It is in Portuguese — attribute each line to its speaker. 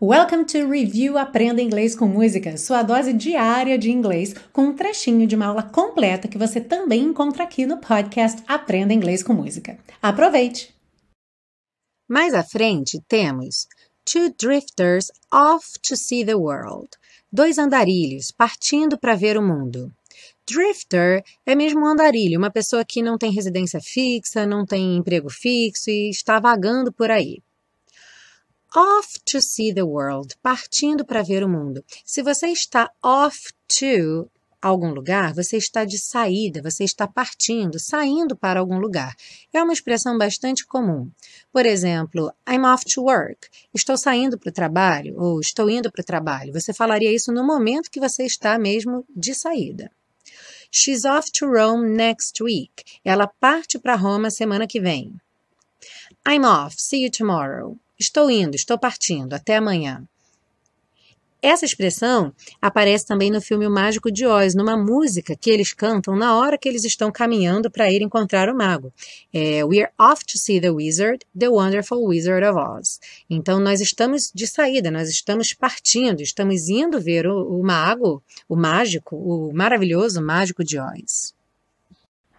Speaker 1: Welcome to Review Aprenda Inglês com Música, sua dose diária de inglês, com um trechinho de uma aula completa que você também encontra aqui no podcast Aprenda Inglês com Música. Aproveite!
Speaker 2: Mais à frente temos Two drifters off to see the world. Dois andarilhos partindo para ver o mundo. Drifter é mesmo um andarilho, uma pessoa que não tem residência fixa, não tem emprego fixo e está vagando por aí. Off to see the world, partindo para ver o mundo. Se você está off to algum lugar, você está de saída, você está partindo, saindo para algum lugar. É uma expressão bastante comum. Por exemplo, I'm off to work. Estou saindo para o trabalho ou estou indo para o trabalho. Você falaria isso no momento que você está mesmo de saída. She's off to Rome next week. Ela parte para Roma semana que vem. I'm off. See you tomorrow. Estou indo, estou partindo, até amanhã. Essa expressão aparece também no filme O Mágico de Oz, numa música que eles cantam na hora que eles estão caminhando para ir encontrar o mago. É We're off to see the wizard, the wonderful wizard of Oz. Então nós estamos de saída, nós estamos partindo, estamos indo ver o, o mago, o mágico, o maravilhoso mágico de Oz.